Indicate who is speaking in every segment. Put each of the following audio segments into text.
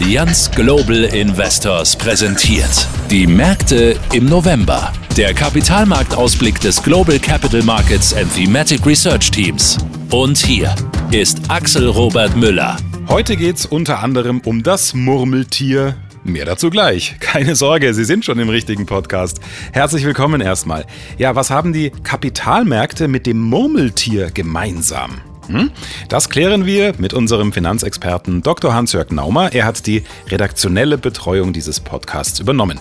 Speaker 1: Allianz Global Investors präsentiert. Die Märkte im November. Der Kapitalmarktausblick des Global Capital Markets and Thematic Research Teams. Und hier ist Axel Robert Müller.
Speaker 2: Heute geht's unter anderem um das Murmeltier. Mehr dazu gleich. Keine Sorge, Sie sind schon im richtigen Podcast. Herzlich willkommen erstmal. Ja, was haben die Kapitalmärkte mit dem Murmeltier gemeinsam? Hm? Das klären wir mit unserem Finanzexperten Dr. Hans-Jörg Naumer. Er hat die redaktionelle Betreuung dieses Podcasts übernommen.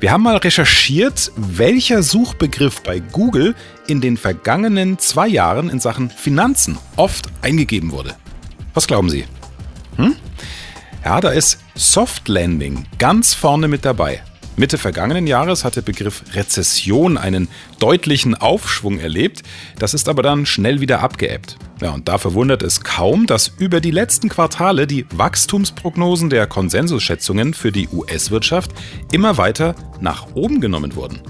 Speaker 2: Wir haben mal recherchiert, welcher Suchbegriff bei Google in den vergangenen zwei Jahren in Sachen Finanzen oft eingegeben wurde. Was glauben Sie? Hm? Ja, da ist Soft Landing ganz vorne mit dabei. Mitte vergangenen Jahres hat der Begriff Rezession einen deutlichen Aufschwung erlebt. Das ist aber dann schnell wieder abgeebbt. Ja, und da verwundert es kaum, dass über die letzten Quartale die Wachstumsprognosen der Konsensusschätzungen für die US-Wirtschaft immer weiter nach oben genommen wurden.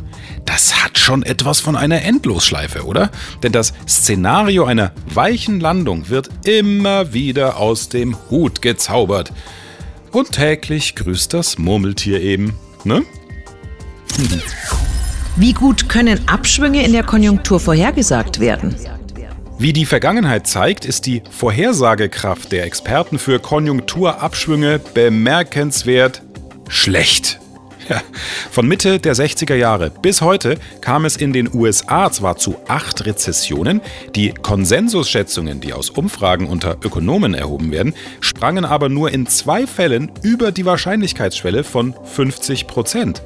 Speaker 2: Das hat schon etwas von einer Endlosschleife, oder? Denn das Szenario einer weichen Landung wird immer wieder aus dem Hut gezaubert. Und täglich grüßt das Murmeltier eben. Ne?
Speaker 3: Wie gut können Abschwünge in der Konjunktur vorhergesagt werden?
Speaker 2: Wie die Vergangenheit zeigt, ist die Vorhersagekraft der Experten für Konjunkturabschwünge bemerkenswert schlecht. Ja, von Mitte der 60er Jahre bis heute kam es in den USA zwar zu acht Rezessionen, die Konsensusschätzungen, die aus Umfragen unter Ökonomen erhoben werden, sprangen aber nur in zwei Fällen über die Wahrscheinlichkeitsschwelle von 50 Prozent.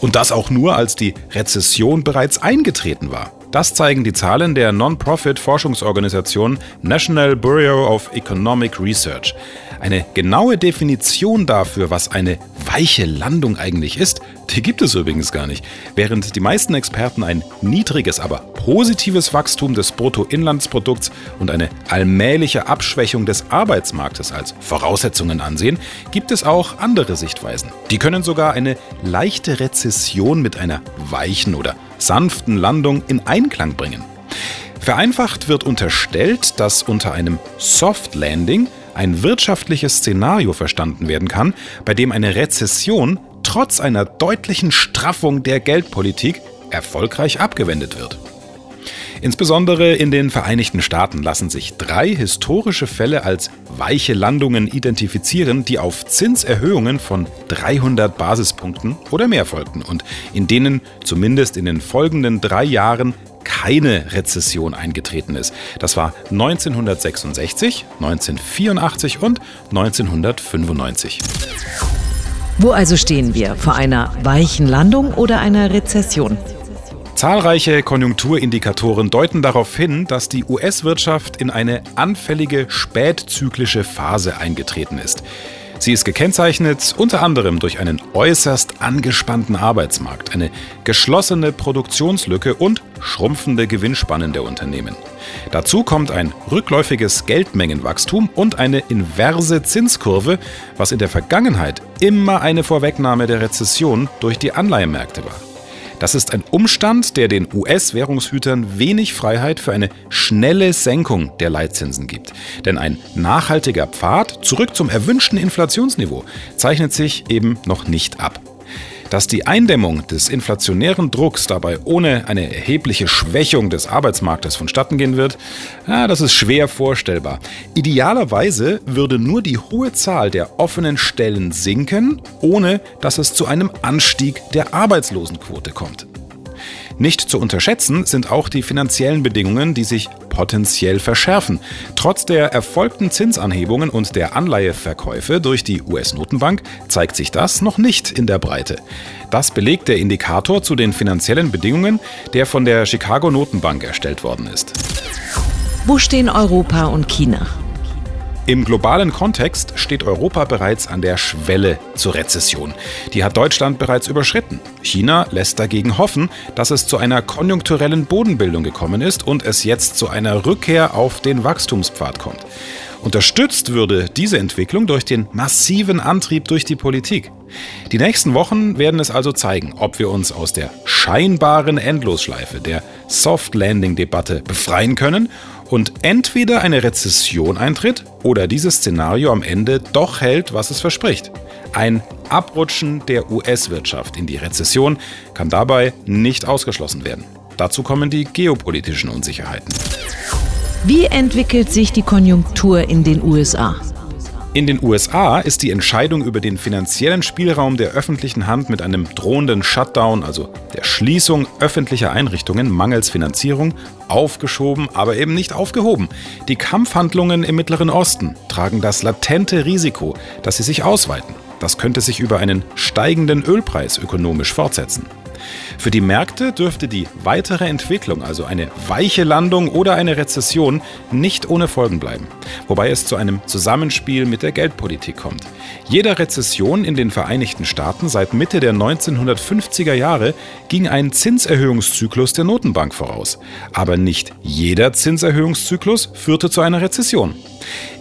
Speaker 2: Und das auch nur, als die Rezession bereits eingetreten war. Das zeigen die Zahlen der Non-Profit-Forschungsorganisation National Bureau of Economic Research. Eine genaue Definition dafür, was eine weiche Landung eigentlich ist, die gibt es übrigens gar nicht. Während die meisten Experten ein niedriges, aber positives Wachstum des Bruttoinlandsprodukts und eine allmähliche Abschwächung des Arbeitsmarktes als Voraussetzungen ansehen, gibt es auch andere Sichtweisen. Die können sogar eine leichte Rezession mit einer weichen oder sanften Landung in Einklang bringen. Vereinfacht wird unterstellt, dass unter einem Soft Landing ein wirtschaftliches Szenario verstanden werden kann, bei dem eine Rezession trotz einer deutlichen Straffung der Geldpolitik erfolgreich abgewendet wird. Insbesondere in den Vereinigten Staaten lassen sich drei historische Fälle als weiche Landungen identifizieren, die auf Zinserhöhungen von 300 Basispunkten oder mehr folgten und in denen zumindest in den folgenden drei Jahren keine Rezession eingetreten ist. Das war 1966, 1984 und 1995.
Speaker 3: Wo also stehen wir? Vor einer weichen Landung oder einer Rezession?
Speaker 2: Zahlreiche Konjunkturindikatoren deuten darauf hin, dass die US-Wirtschaft in eine anfällige spätzyklische Phase eingetreten ist. Sie ist gekennzeichnet unter anderem durch einen äußerst angespannten Arbeitsmarkt, eine geschlossene Produktionslücke und schrumpfende Gewinnspannen der Unternehmen. Dazu kommt ein rückläufiges Geldmengenwachstum und eine inverse Zinskurve, was in der Vergangenheit immer eine Vorwegnahme der Rezession durch die Anleihemärkte war. Das ist ein Umstand, der den US-Währungshütern wenig Freiheit für eine schnelle Senkung der Leitzinsen gibt. Denn ein nachhaltiger Pfad zurück zum erwünschten Inflationsniveau zeichnet sich eben noch nicht ab. Dass die Eindämmung des inflationären Drucks dabei ohne eine erhebliche Schwächung des Arbeitsmarktes vonstatten gehen wird, ja, das ist schwer vorstellbar. Idealerweise würde nur die hohe Zahl der offenen Stellen sinken, ohne dass es zu einem Anstieg der Arbeitslosenquote kommt. Nicht zu unterschätzen sind auch die finanziellen Bedingungen, die sich potenziell verschärfen. Trotz der erfolgten Zinsanhebungen und der Anleiheverkäufe durch die US-Notenbank zeigt sich das noch nicht in der Breite. Das belegt der Indikator zu den finanziellen Bedingungen, der von der Chicago Notenbank erstellt worden ist.
Speaker 3: Wo stehen Europa und China?
Speaker 2: Im globalen Kontext steht Europa bereits an der Schwelle zur Rezession. Die hat Deutschland bereits überschritten. China lässt dagegen hoffen, dass es zu einer konjunkturellen Bodenbildung gekommen ist und es jetzt zu einer Rückkehr auf den Wachstumspfad kommt. Unterstützt würde diese Entwicklung durch den massiven Antrieb durch die Politik. Die nächsten Wochen werden es also zeigen, ob wir uns aus der scheinbaren Endlosschleife der Soft Landing Debatte befreien können und entweder eine Rezession eintritt oder dieses Szenario am Ende doch hält, was es verspricht. Ein Abrutschen der US-Wirtschaft in die Rezession kann dabei nicht ausgeschlossen werden. Dazu kommen die geopolitischen Unsicherheiten.
Speaker 3: Wie entwickelt sich die Konjunktur in den USA?
Speaker 2: In den USA ist die Entscheidung über den finanziellen Spielraum der öffentlichen Hand mit einem drohenden Shutdown, also der Schließung öffentlicher Einrichtungen mangels Finanzierung, aufgeschoben, aber eben nicht aufgehoben. Die Kampfhandlungen im Mittleren Osten tragen das latente Risiko, dass sie sich ausweiten. Das könnte sich über einen steigenden Ölpreis ökonomisch fortsetzen. Für die Märkte dürfte die weitere Entwicklung, also eine weiche Landung oder eine Rezession, nicht ohne Folgen bleiben, wobei es zu einem Zusammenspiel mit der Geldpolitik kommt. Jeder Rezession in den Vereinigten Staaten seit Mitte der 1950er Jahre ging ein Zinserhöhungszyklus der Notenbank voraus, aber nicht jeder Zinserhöhungszyklus führte zu einer Rezession.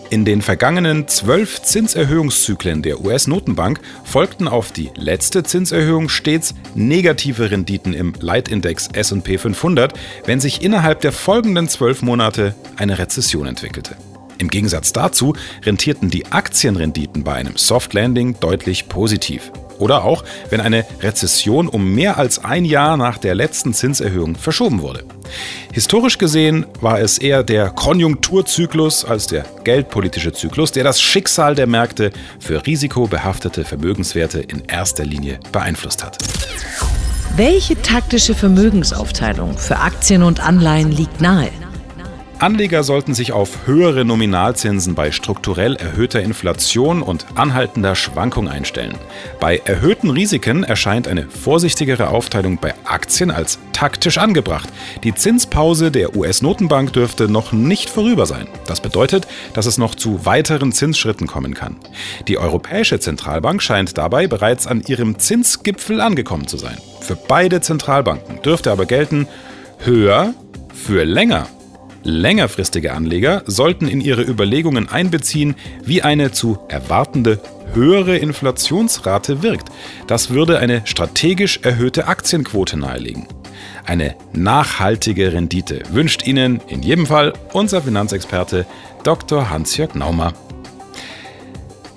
Speaker 2: In den vergangenen zwölf Zinserhöhungszyklen der US-Notenbank folgten auf die letzte Zinserhöhung stets negative Renditen im Leitindex SP 500, wenn sich innerhalb der folgenden zwölf Monate eine Rezession entwickelte. Im Gegensatz dazu rentierten die Aktienrenditen bei einem Soft Landing deutlich positiv. Oder auch, wenn eine Rezession um mehr als ein Jahr nach der letzten Zinserhöhung verschoben wurde. Historisch gesehen war es eher der Konjunkturzyklus als der geldpolitische Zyklus, der das Schicksal der Märkte für risikobehaftete Vermögenswerte in erster Linie beeinflusst hat.
Speaker 3: Welche taktische Vermögensaufteilung für Aktien und Anleihen liegt nahe?
Speaker 2: Anleger sollten sich auf höhere Nominalzinsen bei strukturell erhöhter Inflation und anhaltender Schwankung einstellen. Bei erhöhten Risiken erscheint eine vorsichtigere Aufteilung bei Aktien als taktisch angebracht. Die Zinspause der US-Notenbank dürfte noch nicht vorüber sein. Das bedeutet, dass es noch zu weiteren Zinsschritten kommen kann. Die Europäische Zentralbank scheint dabei bereits an ihrem Zinsgipfel angekommen zu sein. Für beide Zentralbanken dürfte aber gelten, höher für länger. Längerfristige Anleger sollten in ihre Überlegungen einbeziehen, wie eine zu erwartende höhere Inflationsrate wirkt. Das würde eine strategisch erhöhte Aktienquote nahelegen. Eine nachhaltige Rendite wünscht Ihnen in jedem Fall unser Finanzexperte Dr. Hans-Jörg Naumer.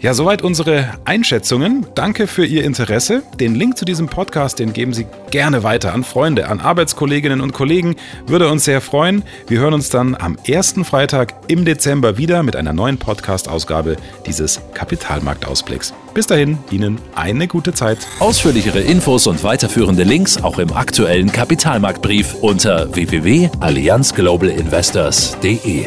Speaker 2: Ja, soweit unsere Einschätzungen. Danke für Ihr Interesse. Den Link zu diesem Podcast, den geben Sie gerne weiter an Freunde, an Arbeitskolleginnen und Kollegen. Würde uns sehr freuen. Wir hören uns dann am ersten Freitag im Dezember wieder mit einer neuen Podcast-Ausgabe dieses Kapitalmarktausblicks. Bis dahin, Ihnen eine gute Zeit.
Speaker 1: Ausführlichere Infos und weiterführende Links auch im aktuellen Kapitalmarktbrief unter www.allianzglobalinvestors.de.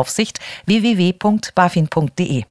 Speaker 3: Aufsicht www.bafin.de.